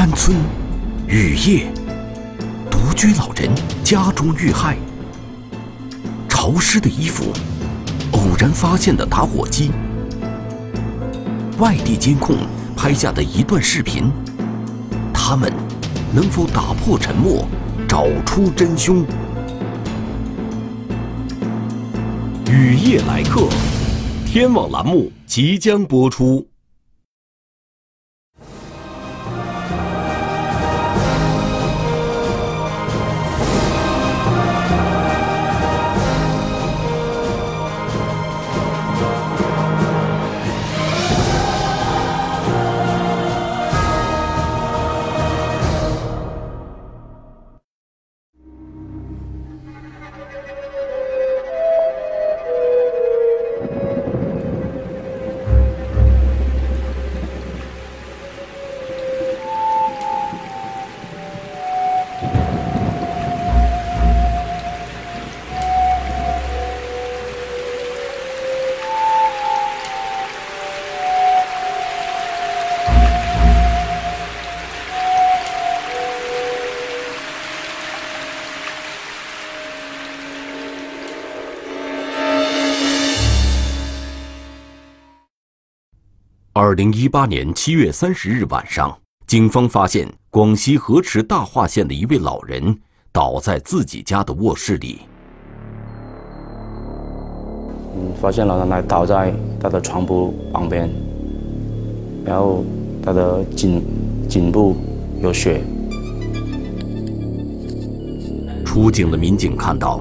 山村，雨夜，独居老人家中遇害。潮湿的衣服，偶然发现的打火机，外地监控拍下的一段视频，他们能否打破沉默，找出真凶？雨夜来客，天网栏目即将播出。二零一八年七月三十日晚上，警方发现广西河池大化县的一位老人倒在自己家的卧室里。嗯，发现老奶奶倒在他的床铺旁边，然后他的颈颈部有血。出警的民警看到，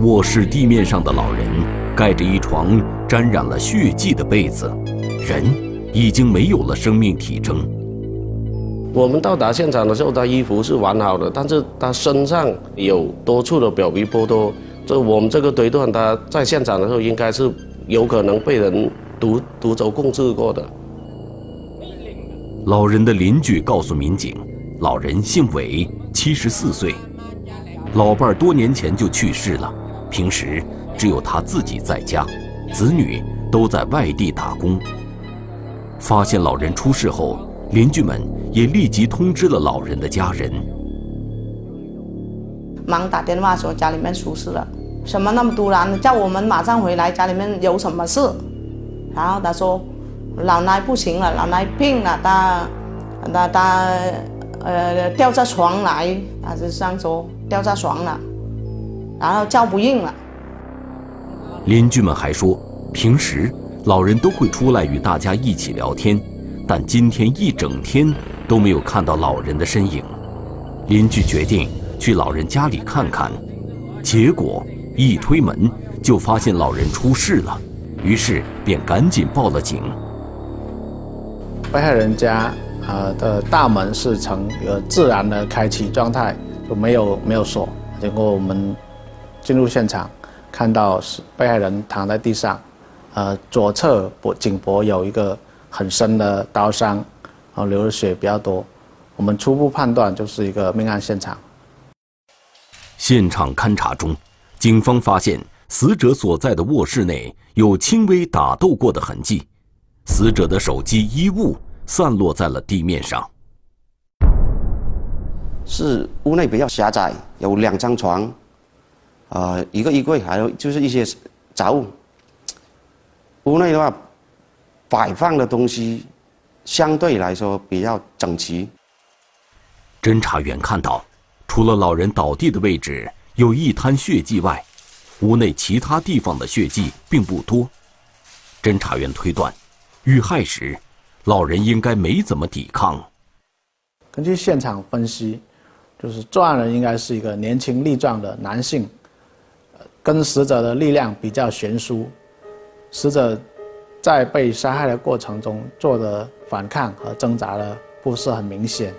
卧室地面上的老人盖着一床沾染了血迹的被子，人。已经没有了生命体征。我们到达现场的时候，他衣服是完好的，但是他身上有多处的表皮剥脱。这我们这个推断，他在现场的时候应该是有可能被人毒毒走控制过的。老人的邻居告诉民警，老人姓韦，七十四岁，老伴儿多年前就去世了，平时只有他自己在家，子女都在外地打工。发现老人出事后，邻居们也立即通知了老人的家人，忙打电话说家里面出事了，什么那么突然，叫我们马上回来，家里面有什么事？然后他说，老奶不行了，老奶病了，他，他他，呃，掉下床来，他就这样说，掉下床了，然后叫不应了。邻居们还说，平时。老人都会出来与大家一起聊天，但今天一整天都没有看到老人的身影。邻居决定去老人家里看看，结果一推门就发现老人出事了，于是便赶紧报了警。被害人家啊的大门是呈呃自然的开启状态，就没有没有锁。结果我们进入现场，看到是被害人躺在地上。呃，左侧脖颈脖有一个很深的刀伤，然后流的血比较多。我们初步判断就是一个命案现场。现场勘查中，警方发现死者所在的卧室内有轻微打斗过的痕迹，死者的手机、衣物散落在了地面上。是屋内比较狭窄，有两张床，呃，一个衣柜，还有就是一些杂物。屋内的话，摆放的东西相对来说比较整齐。侦查员看到，除了老人倒地的位置有一滩血迹外，屋内其他地方的血迹并不多。侦查员推断，遇害时，老人应该没怎么抵抗。根据现场分析，就是作案人应该是一个年轻力壮的男性，跟死者的力量比较悬殊。死者在被杀害的过程中做的反抗和挣扎的不是很明显。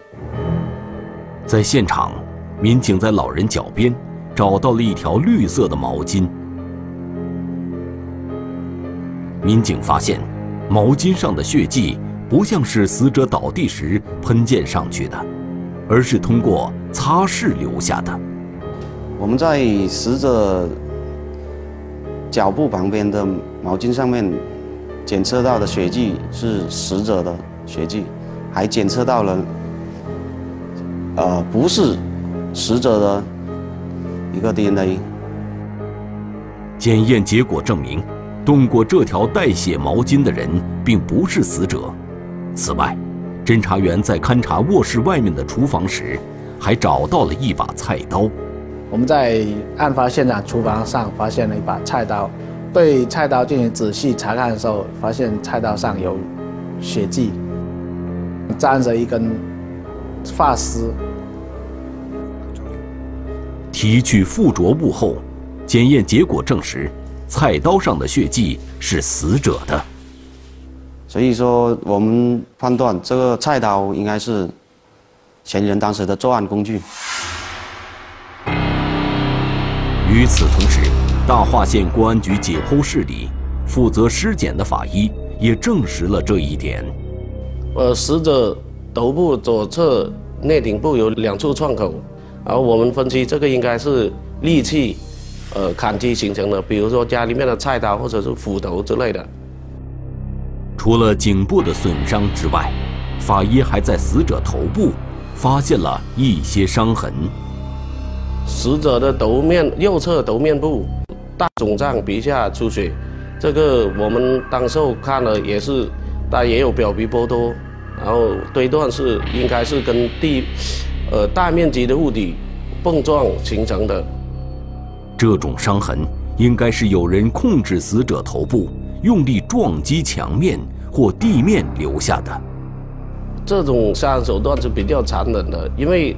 在现场，民警在老人脚边找到了一条绿色的毛巾。民警发现，毛巾上的血迹不像是死者倒地时喷溅上去的，而是通过擦拭留下的。我们在死者。脚部旁边的毛巾上面检测到的血迹是死者的血迹，还检测到了呃，不是死者的一个 DNA。检验结果证明，动过这条带血毛巾的人并不是死者。此外，侦查员在勘察卧室外面的厨房时，还找到了一把菜刀。我们在案发现场厨房上发现了一把菜刀，对菜刀进行仔细查看的时候，发现菜刀上有血迹，沾着一根发丝。提取附着物后，检验结果证实，菜刀上的血迹是死者的。所以说，我们判断这个菜刀应该是嫌疑人当时的作案工具。与此同时，大化县公安局解剖室里，负责尸检的法医也证实了这一点。呃，死者头部左侧内顶部有两处创口，然后我们分析这个应该是利器，呃，砍击形成的，比如说家里面的菜刀或者是斧头之类的。除了颈部的损伤之外，法医还在死者头部发现了一些伤痕。死者的头面右侧头面部大肿胀，皮下出血，这个我们当时候看了也是，但也有表皮剥脱，然后推断是应该是跟地，呃大面积的物体碰撞形成的。这种伤痕应该是有人控制死者头部，用力撞击墙面或地面留下的。这种杀人手段是比较残忍的，因为。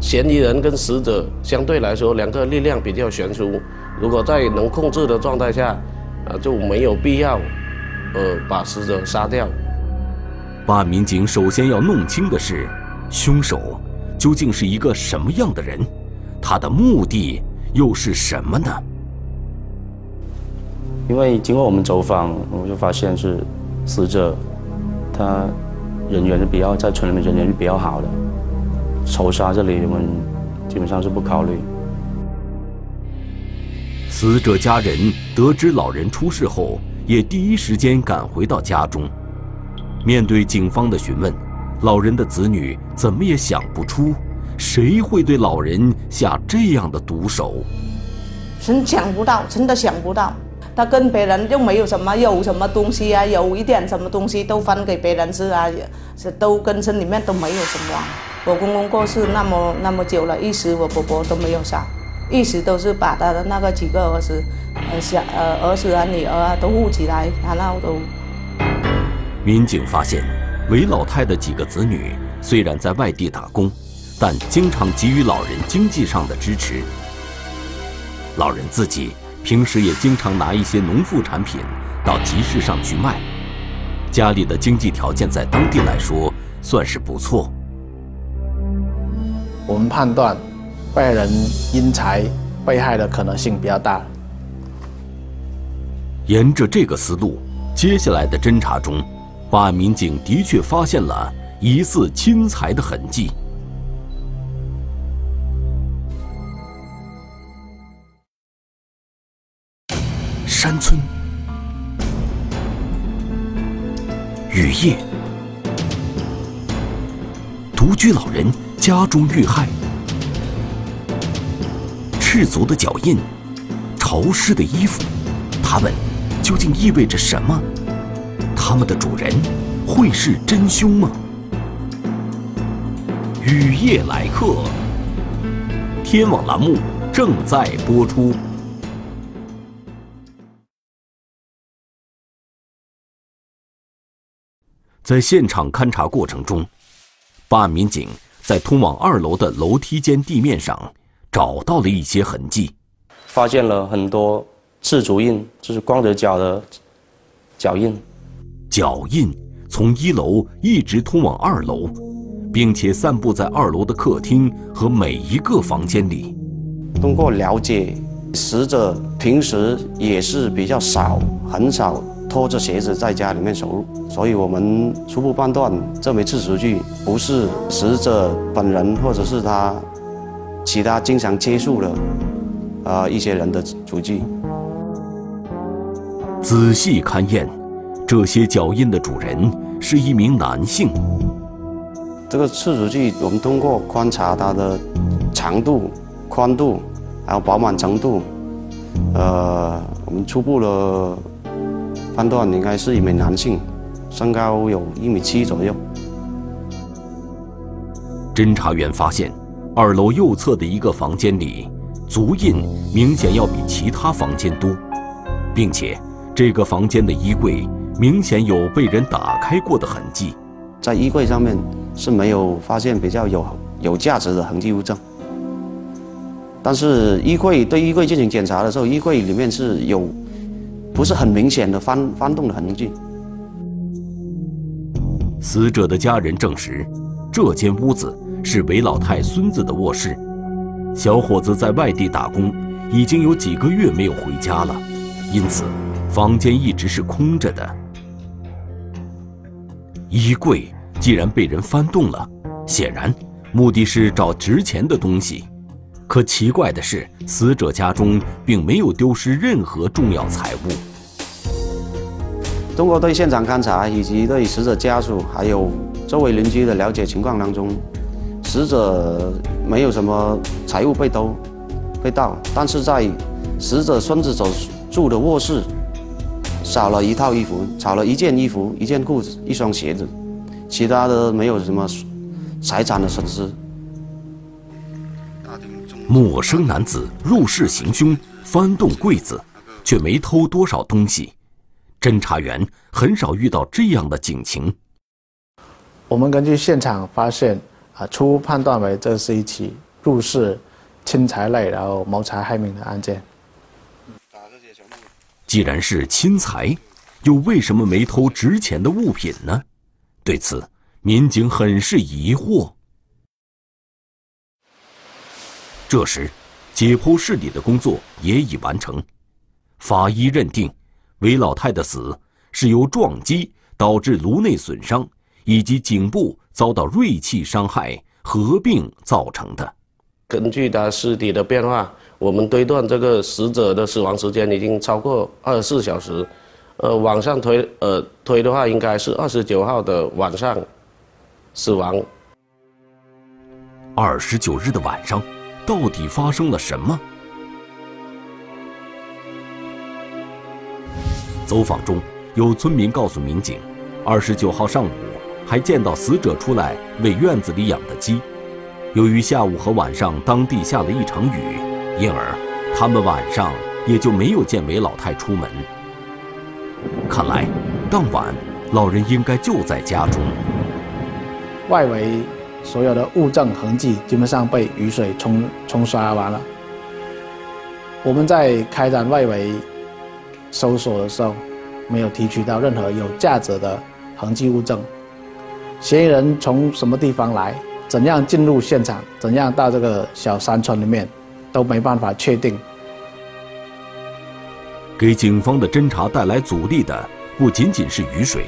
嫌疑人跟死者相对来说，两个力量比较悬殊。如果在能控制的状态下，呃，就没有必要，呃，把死者杀掉。办案民警首先要弄清的是，凶手究竟是一个什么样的人，他的目的又是什么呢？因为经过我们走访，我就发现是死者，他人缘是比较在村里面人缘是比较好的。仇杀这里，我们基本上是不考虑。死者家人得知老人出事后，也第一时间赶回到家中。面对警方的询问，老人的子女怎么也想不出，谁会对老人下这样的毒手。真想不到，真的想不到。他跟别人又没有什么，有什么东西啊？有一点什么东西都分给别人吃啊？是都跟村里面都没有什么。我公公过世那么那么久了，一时我婆婆都没有杀，一直都是把他的那个几个儿子，呃小呃儿子啊女儿啊都护起来，然后都。民警发现，韦老太的几个子女虽然在外地打工，但经常给予老人经济上的支持。老人自己。平时也经常拿一些农副产品到集市上去卖，家里的经济条件在当地来说算是不错。我们判断，被害人因财被害的可能性比较大。沿着这个思路，接下来的侦查中，办案民警的确发现了疑似侵财的痕迹。山村，雨夜，独居老人家中遇害，赤足的脚印，潮湿的衣服，它们究竟意味着什么？他们的主人会是真凶吗？雨夜来客，天网栏目正在播出。在现场勘查过程中，办案民警在通往二楼的楼梯间地面上找到了一些痕迹，发现了很多赤足印，就是光着脚的脚印。脚印从一楼一直通往二楼，并且散布在二楼的客厅和每一个房间里。通过了解，死者平时也是比较少，很少。拖着鞋子在家里面走路，所以我们初步判断这枚赤足迹不是死者本人，或者是他其他经常接触的啊一些人的足迹。仔细勘验，这些脚印的主人是一名男性。这个刺出去，我们通过观察它的长度、宽度，还有饱满程度，呃，我们初步的判断应该是一名男性，身高有一米七左右。侦查员发现，二楼右侧的一个房间里，足印明显要比其他房间多，并且这个房间的衣柜明显有被人打开过的痕迹。在衣柜上面是没有发现比较有有价值的痕迹物证，但是衣柜对衣柜进行检查的时候，衣柜里面是有不是很明显的翻翻动的痕迹。死者的家人证实，这间屋子是韦老太孙子的卧室。小伙子在外地打工，已经有几个月没有回家了，因此房间一直是空着的。衣柜既然被人翻动了，显然目的是找值钱的东西。可奇怪的是，死者家中并没有丢失任何重要财物。通过对现场勘查以及对死者家属还有周围邻居的了解情况当中，死者没有什么财物被偷、被盗，但是在死者孙子所住的卧室。少了一套衣服，少了一件衣服、一件裤子、一双鞋子，其他的没有什么财产的损失。陌生男子入室行凶，翻动柜子，却没偷多少东西。侦查员很少遇到这样的警情。我们根据现场发现，啊，初步判断为这是一起入室侵财类，然后谋财害命的案件。既然是侵财，又为什么没偷值钱的物品呢？对此，民警很是疑惑。这时，解剖室里的工作也已完成，法医认定，韦老太的死是由撞击导致颅内损伤以及颈部遭到锐器伤害合并造成的。根据他尸体的变化。我们推断这个死者的死亡时间已经超过二十四小时，呃，往上推，呃，推的话应该是二十九号的晚上死亡。二十九日的晚上，到底发生了什么？走访中，有村民告诉民警，二十九号上午还见到死者出来喂院子里养的鸡，由于下午和晚上当地下了一场雨。因而，他们晚上也就没有见韦老太出门。看来，当晚老人应该就在家中。外围所有的物证痕迹基本上被雨水冲冲刷完了。我们在开展外围搜索的时候，没有提取到任何有价值的痕迹物证。嫌疑人从什么地方来？怎样进入现场？怎样到这个小山村里面？都没办法确定。给警方的侦查带来阻力的不仅仅是雨水，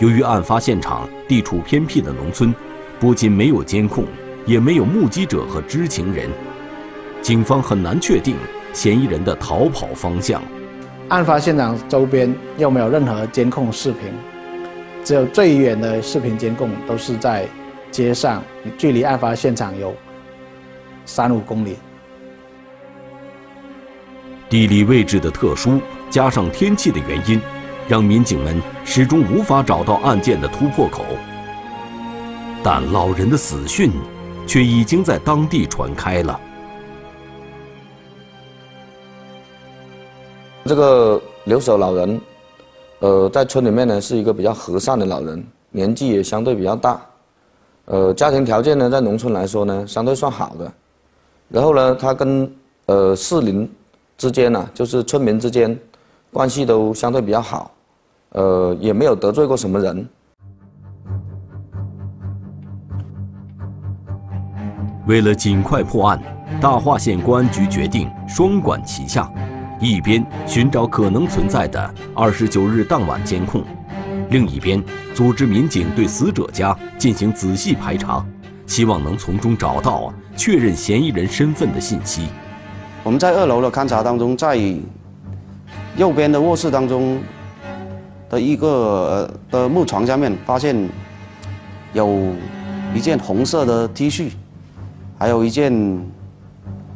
由于案发现场地处偏僻的农村，不仅没有监控，也没有目击者和知情人，警方很难确定嫌疑人的逃跑方向。案发现场周边又没有任何监控视频，只有最远的视频监控都是在街上，距离案发现场有三五公里。地理位置的特殊，加上天气的原因，让民警们始终无法找到案件的突破口。但老人的死讯，却已经在当地传开了。这个留守老人，呃，在村里面呢是一个比较和善的老人，年纪也相对比较大，呃，家庭条件呢在农村来说呢相对算好的。然后呢，他跟呃四邻。之间呢，就是村民之间关系都相对比较好，呃，也没有得罪过什么人。为了尽快破案，大化县公安局决定双管齐下，一边寻找可能存在的二十九日当晚监控，另一边组织民警对死者家进行仔细排查，希望能从中找到确认嫌疑人身份的信息。我们在二楼的勘查当中，在右边的卧室当中的一个呃的木床下面，发现有一件红色的 T 恤，还有一件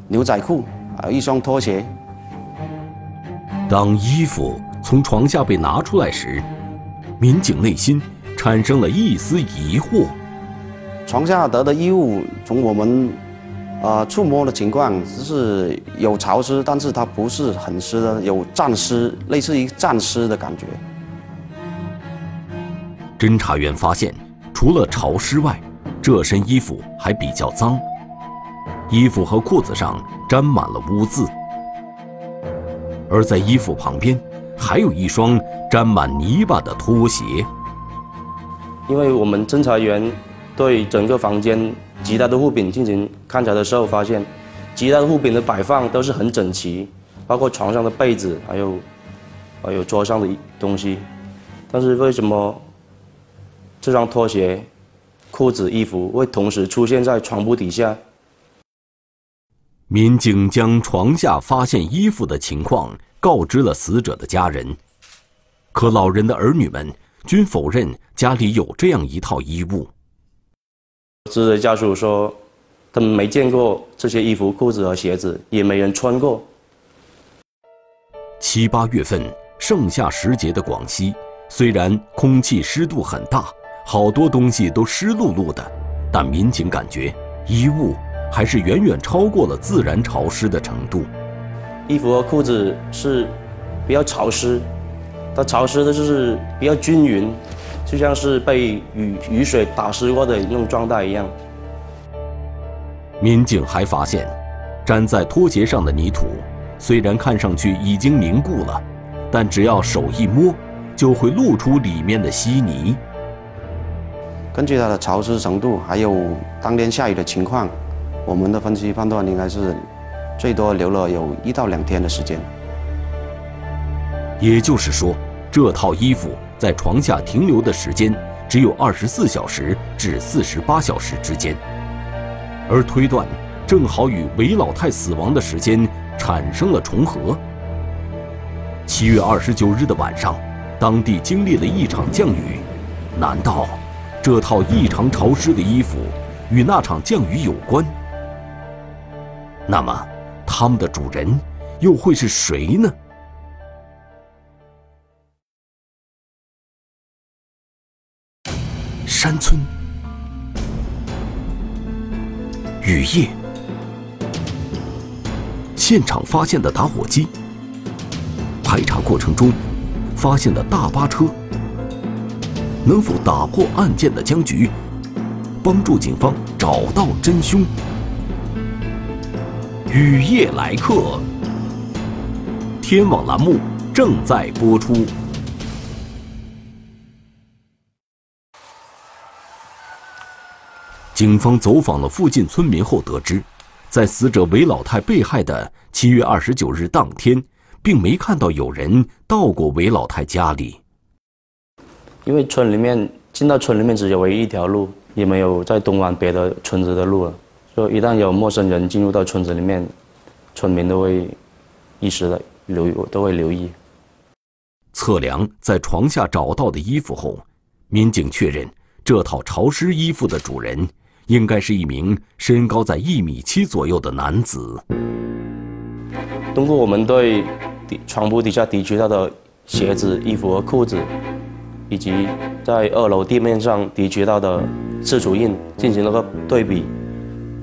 牛仔裤，还有一双拖鞋。当衣服从床下被拿出来时，民警内心产生了一丝疑惑。床下得的衣物，从我们呃触摸的情况，就是有潮湿，但是它不是很湿的，有沾湿，类似于沾湿的感觉。侦查员发现，除了潮湿外，这身衣服还比较脏，衣服和裤子上沾满了污渍，而在衣服旁边，还有一双沾满泥巴的拖鞋。因为我们侦查员对整个房间其他的物品进行勘查的时候，发现其他的物品的摆放都是很整齐，包括床上的被子，还有还有桌上的东西，但是为什么这双拖鞋？裤子、衣服会同时出现在床铺底下。民警将床下发现衣服的情况告知了死者的家人，可老人的儿女们均否认家里有这样一套衣物。死者家属说，他们没见过这些衣服、裤子和鞋子，也没人穿过。七八月份盛夏时节的广西，虽然空气湿度很大。好多东西都湿漉漉的，但民警感觉衣物还是远远超过了自然潮湿的程度。衣服和裤子是比较潮湿，它潮湿的就是比较均匀，就像是被雨雨水打湿过的那种状态一样。民警还发现，粘在拖鞋上的泥土虽然看上去已经凝固了，但只要手一摸，就会露出里面的稀泥。根据它的潮湿程度，还有当天下雨的情况，我们的分析判断应该是最多留了有一到两天的时间。也就是说，这套衣服在床下停留的时间只有二十四小时至四十八小时之间，而推断正好与韦老太死亡的时间产生了重合。七月二十九日的晚上，当地经历了一场降雨，难道？这套异常潮湿的衣服与那场降雨有关，那么他们的主人又会是谁呢？山村雨夜，现场发现的打火机，排查过程中发现的大巴车。能否打破案件的僵局，帮助警方找到真凶？雨夜来客，天网栏目正在播出。警方走访了附近村民后得知，在死者韦老太被害的七月二十九日当天，并没看到有人到过韦老太家里。因为村里面进到村里面只有唯一一条路，也没有再东往别的村子的路了。所以一旦有陌生人进入到村子里面，村民都会意识的留都会留意。测量在床下找到的衣服后，民警确认这套潮湿衣服的主人应该是一名身高在一米七左右的男子。通过我们对底床铺底下提取到的鞋子、衣服和裤子。以及在二楼地面上提取到的刺足印进行了个对比，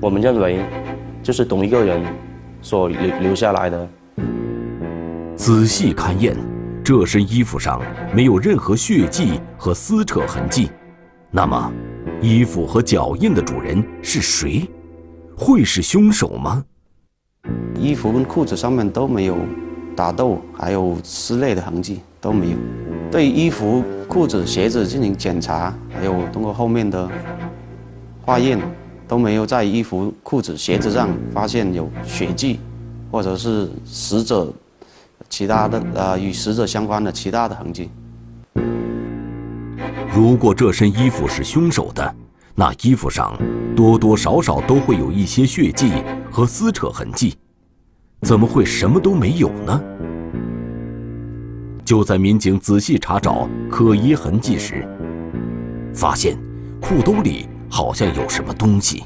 我们认为就是同一个人所留留下来的。仔细勘验，这身衣服上没有任何血迹和撕扯痕迹，那么衣服和脚印的主人是谁？会是凶手吗？衣服跟裤子上面都没有打斗，还有撕裂的痕迹都没有。对衣服、裤子、鞋子进行检查，还有通过后面的化验，都没有在衣服、裤子、鞋子上发现有血迹，或者是死者其他的呃与死者相关的其他的痕迹。如果这身衣服是凶手的，那衣服上多多少少都会有一些血迹和撕扯痕迹，怎么会什么都没有呢？就在民警仔细查找可疑痕迹时，发现裤兜里好像有什么东西。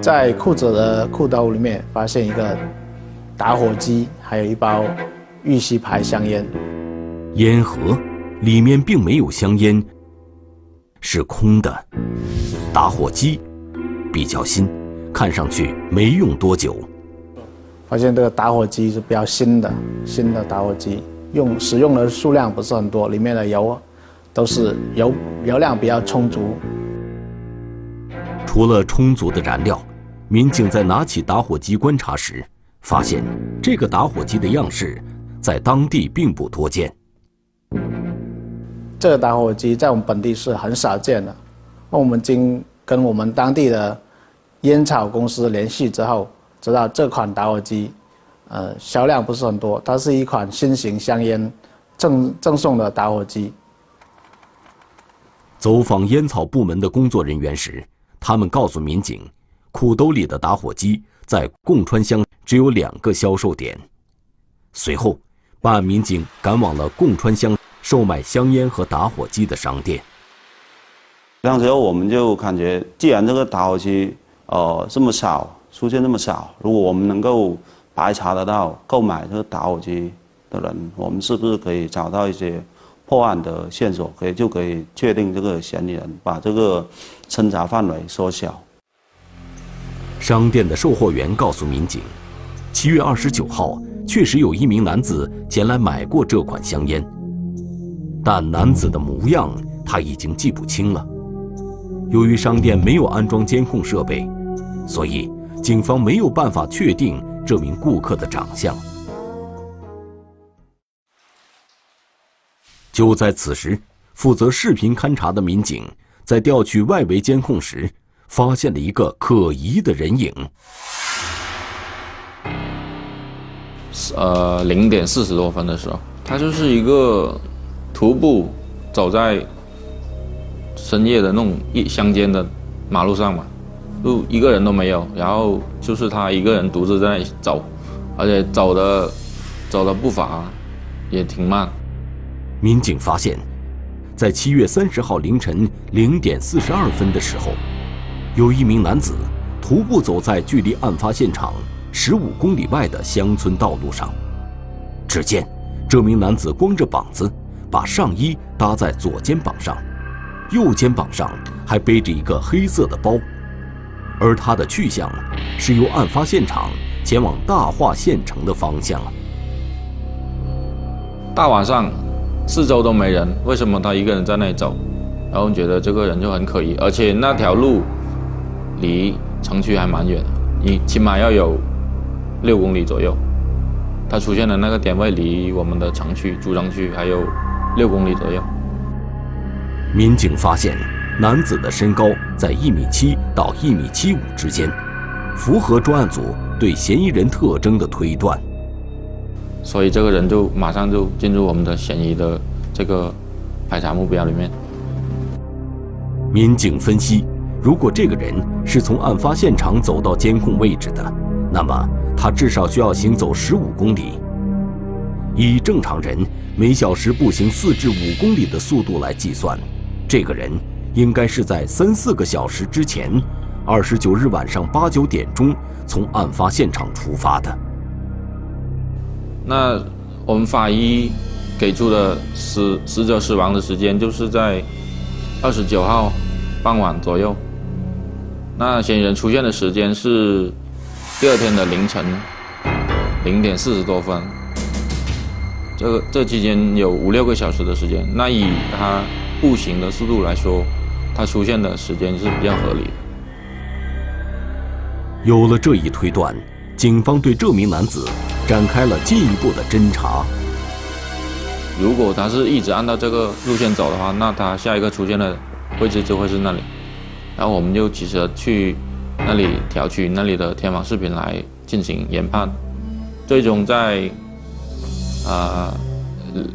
在裤子的裤兜里面发现一个打火机，还有一包玉溪牌香烟。烟盒里面并没有香烟，是空的。打火机比较新，看上去没用多久。发现这个打火机是比较新的，新的打火机用使用的数量不是很多，里面的油都是油油量比较充足。除了充足的燃料，民警在拿起打火机观察时，发现这个打火机的样式在当地并不多见。这个打火机在我们本地是很少见的。那我们经跟我们当地的烟草公司联系之后，知道这款打火机，呃，销量不是很多，它是一款新型香烟赠赠送的打火机。走访烟草部门的工作人员时，他们告诉民警，裤兜里的打火机在贡川乡只有两个销售点。随后，办案民警赶往了贡川乡售卖香烟和打火机的商店。当时我们就感觉，既然这个打火机呃这么少，出现这么少，如果我们能够排查得到购买这个打火机的人，我们是不是可以找到一些破案的线索，可以就可以确定这个嫌疑人，把这个侦查范围缩小。商店的售货员告诉民警，七月二十九号确实有一名男子前来买过这款香烟，但男子的模样他已经记不清了。由于商店没有安装监控设备，所以警方没有办法确定这名顾客的长相。就在此时，负责视频勘查的民警在调取外围监控时，发现了一个可疑的人影。呃，零点四十多分的时候，他就是一个徒步走在。深夜的那种一乡间的马路上嘛，就一个人都没有，然后就是他一个人独自在那走，而且走的走的步伐也挺慢。民警发现，在七月三十号凌晨零点四十二分的时候，有一名男子徒步走在距离案发现场十五公里外的乡村道路上。只见这名男子光着膀子，把上衣搭在左肩膀上。右肩膀上还背着一个黑色的包，而他的去向是由案发现场前往大化县城的方向。大晚上，四周都没人，为什么他一个人在那里走？然后觉得这个人就很可疑，而且那条路离城区还蛮远，你起码要有六公里左右。他出现的那个点位离我们的城区主城区还有六公里左右。民警发现，男子的身高在一米七到一米七五之间，符合专案组对嫌疑人特征的推断。所以这个人就马上就进入我们的嫌疑的这个排查目标里面。民警分析，如果这个人是从案发现场走到监控位置的，那么他至少需要行走十五公里。以正常人每小时步行四至五公里的速度来计算。这个人应该是在三四个小时之前，二十九日晚上八九点钟从案发现场出发的。那我们法医给出的死死者死亡的时间就是在二十九号傍晚左右。那嫌疑人出现的时间是第二天的凌晨零点四十多分。这个这期间有五六个小时的时间。那以他。步行的速度来说，他出现的时间是比较合理的。有了这一推断，警方对这名男子展开了进一步的侦查。如果他是一直按照这个路线走的话，那他下一个出现的位置就会是那里。然后我们就及时去那里调取那里的天网视频来进行研判。最终在啊。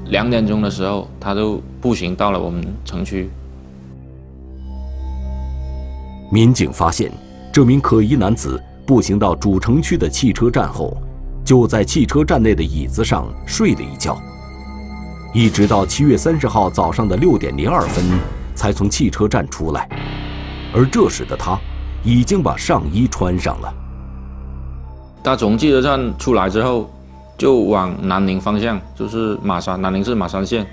两点钟的时候，他就步行到了我们城区。民警发现，这名可疑男子步行到主城区的汽车站后，就在汽车站内的椅子上睡了一觉。一直到七月三十号早上的六点零二分，才从汽车站出来，而这时的他已经把上衣穿上了。他从汽车站出来之后，就往南宁方向，就是马山南宁市马山县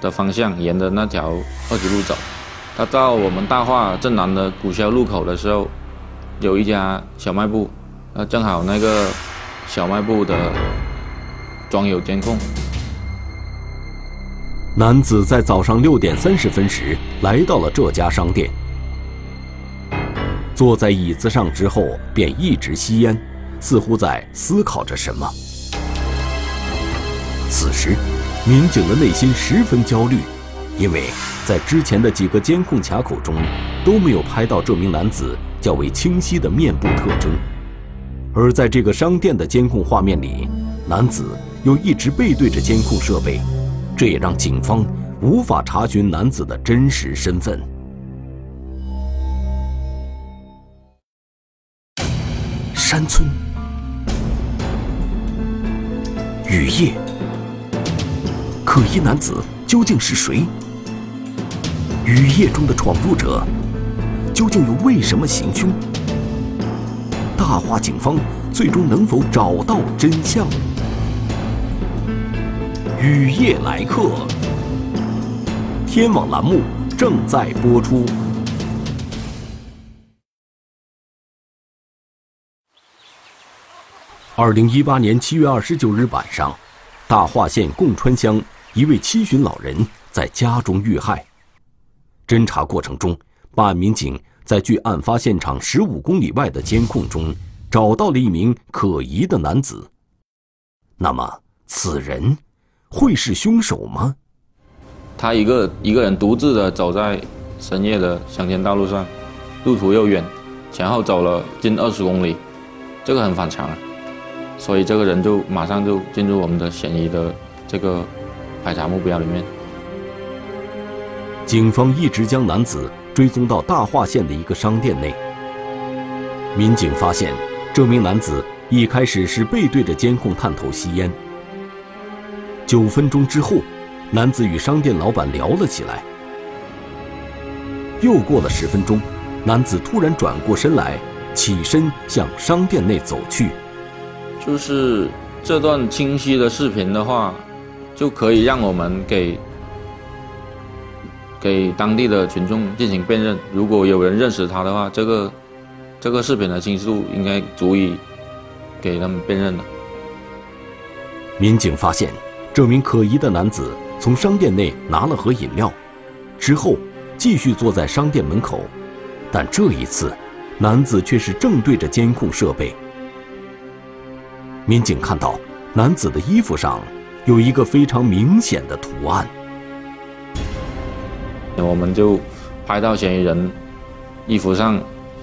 的方向，沿着那条二级路走。他到我们大化镇南的古萧路口的时候，有一家小卖部，呃，正好那个小卖部的装有监控。男子在早上六点三十分时来到了这家商店，坐在椅子上之后便一直吸烟，似乎在思考着什么。此时，民警的内心十分焦虑，因为在之前的几个监控卡口中都没有拍到这名男子较为清晰的面部特征，而在这个商店的监控画面里，男子又一直背对着监控设备。这也让警方无法查询男子的真实身份。山村，雨夜，可疑男子究竟是谁？雨夜中的闯入者究竟又为什么行凶？大化警方最终能否找到真相？雨夜来客，天网栏目正在播出。二零一八年七月二十九日晚上，大化县贡川乡一位七旬老人在家中遇害。侦查过程中，办案民警在距案发现场十五公里外的监控中找到了一名可疑的男子。那么，此人？会是凶手吗？他一个一个人独自的走在深夜的乡间道路上，路途又远，前后走了近二十公里，这个很反常，所以这个人就马上就进入我们的嫌疑的这个排查目标里面。警方一直将男子追踪到大化县的一个商店内。民警发现，这名男子一开始是背对着监控探头吸烟。九分钟之后，男子与商店老板聊了起来。又过了十分钟，男子突然转过身来，起身向商店内走去。就是这段清晰的视频的话，就可以让我们给给当地的群众进行辨认。如果有人认识他的话，这个这个视频的清晰度应该足以给他们辨认了。民警发现。这名可疑的男子从商店内拿了盒饮料，之后继续坐在商店门口，但这一次，男子却是正对着监控设备。民警看到，男子的衣服上有一个非常明显的图案。我们就拍到嫌疑人衣服上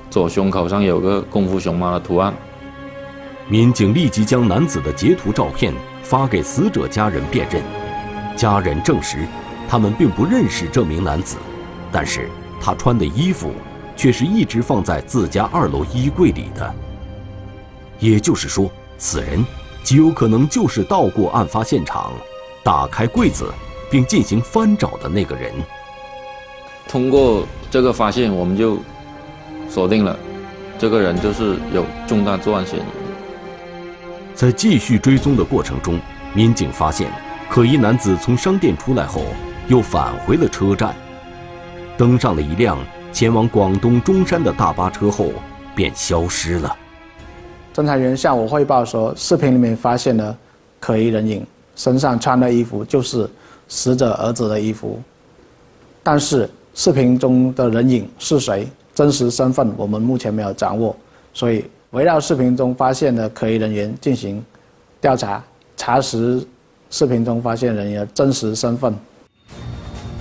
左胸口上有个功夫熊猫的图案。民警立即将男子的截图照片。发给死者家人辨认，家人证实，他们并不认识这名男子，但是他穿的衣服却是一直放在自家二楼衣柜里的。也就是说，此人极有可能就是到过案发现场，打开柜子并进行翻找的那个人。通过这个发现，我们就锁定了，这个人就是有重大作案嫌疑。在继续追踪的过程中，民警发现，可疑男子从商店出来后，又返回了车站，登上了一辆前往广东中山的大巴车后，便消失了。侦查员向我汇报说，视频里面发现了可疑人影，身上穿的衣服就是死者儿子的衣服，但是视频中的人影是谁，真实身份我们目前没有掌握，所以。围绕视频中发现的可疑人员进行调查，查实视频中发现人员的真实身份。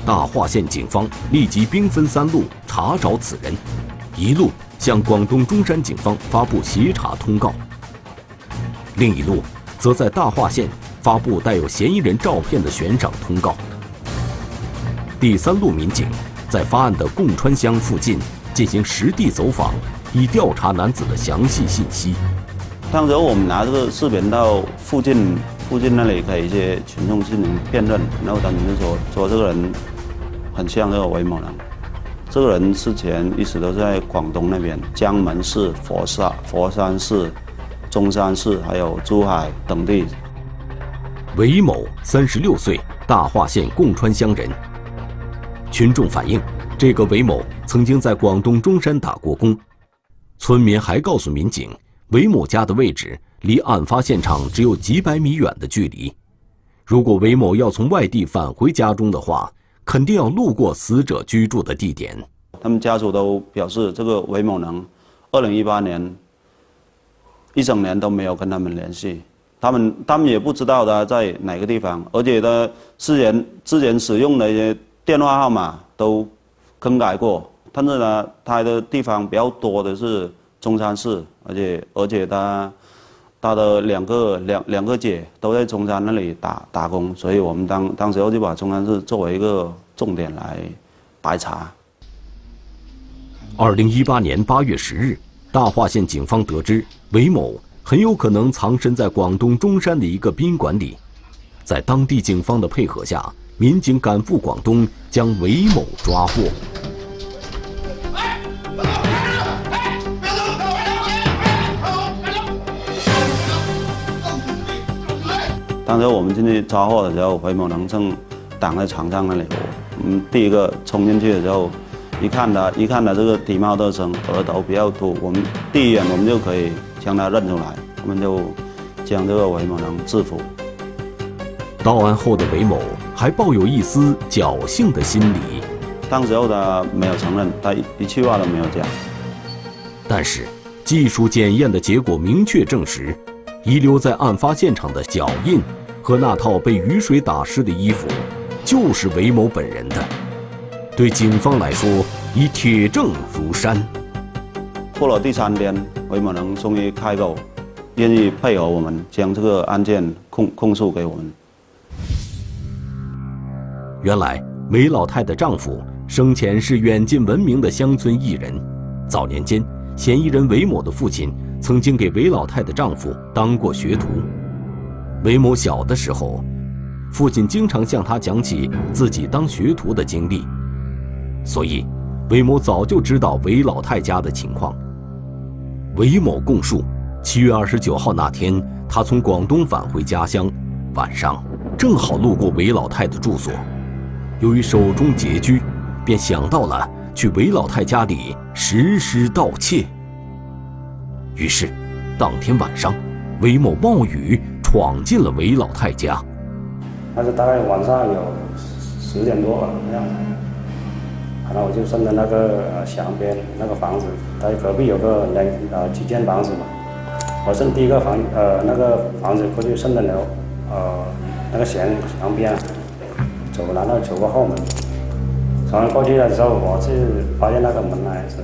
大化县警方立即兵分三路查找此人，一路向广东中山警方发布协查通告，另一路则在大化县发布带有嫌疑人照片的悬赏通告。第三路民警在发案的贡川乡附近进行实地走访。以调查男子的详细信息。当时我们拿这个视频到附近附近那里给一些群众进行辨认，然后他们就说说这个人很像这个韦某人，这个人之前一直都在广东那边，江门市、佛山、佛山市、中山市，还有珠海等地。韦某，三十六岁，大化县贡川乡人。群众反映，这个韦某曾经在广东中山打过工。村民还告诉民警，韦某家的位置离案发现场只有几百米远的距离。如果韦某要从外地返回家中的话，肯定要路过死者居住的地点。他们家属都表示，这个韦某能，二零一八年一整年都没有跟他们联系。他们他们也不知道他在哪个地方，而且他之前之前使用的一些电话号码都更改过。但是呢，他的地方比较多的是中山市，而且而且他他的两个两两个姐都在中山那里打打工，所以我们当当时候就把中山市作为一个重点来排查。二零一八年八月十日，大化县警方得知韦某。很有可能藏身在广东中山的一个宾馆里，在当地警方的配合下，民警赶赴广东，将韦某抓获。当时我们进去抓获的时候，韦某能正挡在床上那里。我们第一个冲进去的时候，一看他，一看他这个体貌特征，额头比较凸，我们第一眼我们就可以。将他认出来，我们就将这个韦某能制服。到案后的韦某还抱有一丝侥幸的心理。当时候他没有承认，他一句话都没有讲。但是技术检验的结果明确证实，遗留在案发现场的脚印和那套被雨水打湿的衣服，就是韦某本人的。对警方来说，已铁证如山。过了第三天，韦某能终于开口，愿意配合我们将这个案件控控诉给我们。原来，韦老太的丈夫生前是远近闻名的乡村艺人。早年间，嫌疑人韦某的父亲曾经给韦老太的丈夫当过学徒。韦某小的时候，父亲经常向他讲起自己当学徒的经历，所以，韦某早就知道韦老太家的情况。韦某供述，七月二十九号那天，他从广东返回家乡，晚上正好路过韦老太的住所，由于手中拮据，便想到了去韦老太家里实施盗窃。于是，当天晚上，韦某冒雨闯进了韦老太家。那是大概晚上有十点多吧那样。然后我就顺着那个墙边那个房子，它隔壁有个两呃几间房子嘛，我顺第一个房呃那个房子过去，顺着楼呃那个墙墙边走，然后走过后门，从过去的时候，我是发现那个门还是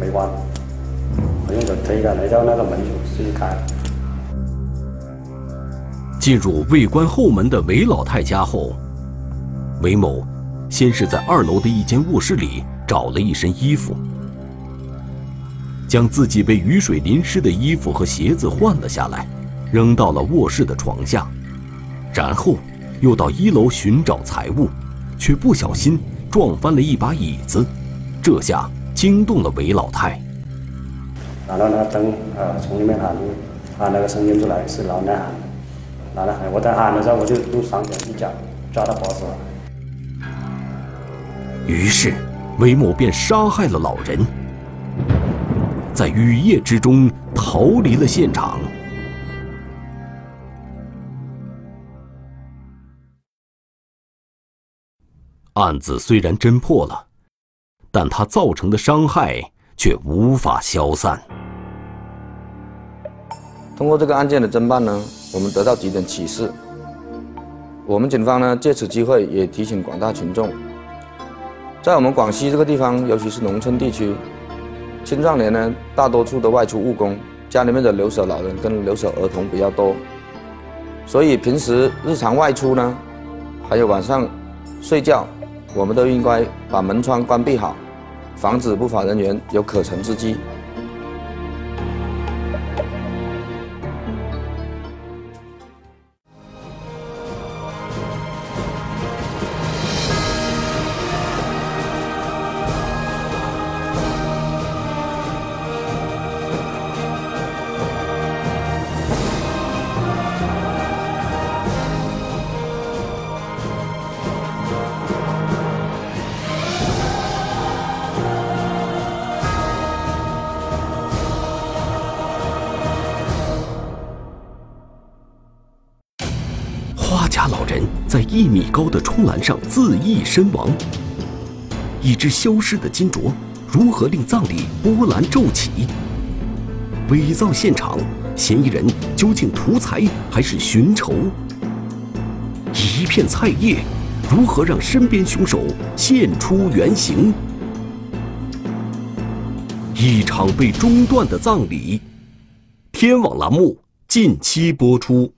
没关，我用手推开，然后那个门就自己开。进入未关后门的韦老太家后，韦某。先是在二楼的一间卧室里找了一身衣服，将自己被雨水淋湿的衣服和鞋子换了下来，扔到了卧室的床下，然后又到一楼寻找财物，却不小心撞翻了一把椅子，这下惊动了韦老太。然后呢，灯呃从里面喊，喊那个声音出来是老奶喊，老奶喊，我在喊的时候我就用双脚一脚抓他脖子。于是，韦某便杀害了老人，在雨夜之中逃离了现场。案子虽然侦破了，但他造成的伤害却无法消散。通过这个案件的侦办呢，我们得到几点启示。我们警方呢，借此机会也提醒广大群众。在我们广西这个地方，尤其是农村地区，青壮年呢，大多数都外出务工，家里面的留守老人跟留守儿童比较多，所以平时日常外出呢，还有晚上睡觉，我们都应该把门窗关闭好，防止不法人员有可乘之机。栏上自缢身亡。一只消失的金镯，如何令葬礼波澜骤起？伪造现场，嫌疑人究竟图财还是寻仇？一片菜叶，如何让身边凶手现出原形？一场被中断的葬礼，天网栏目近期播出。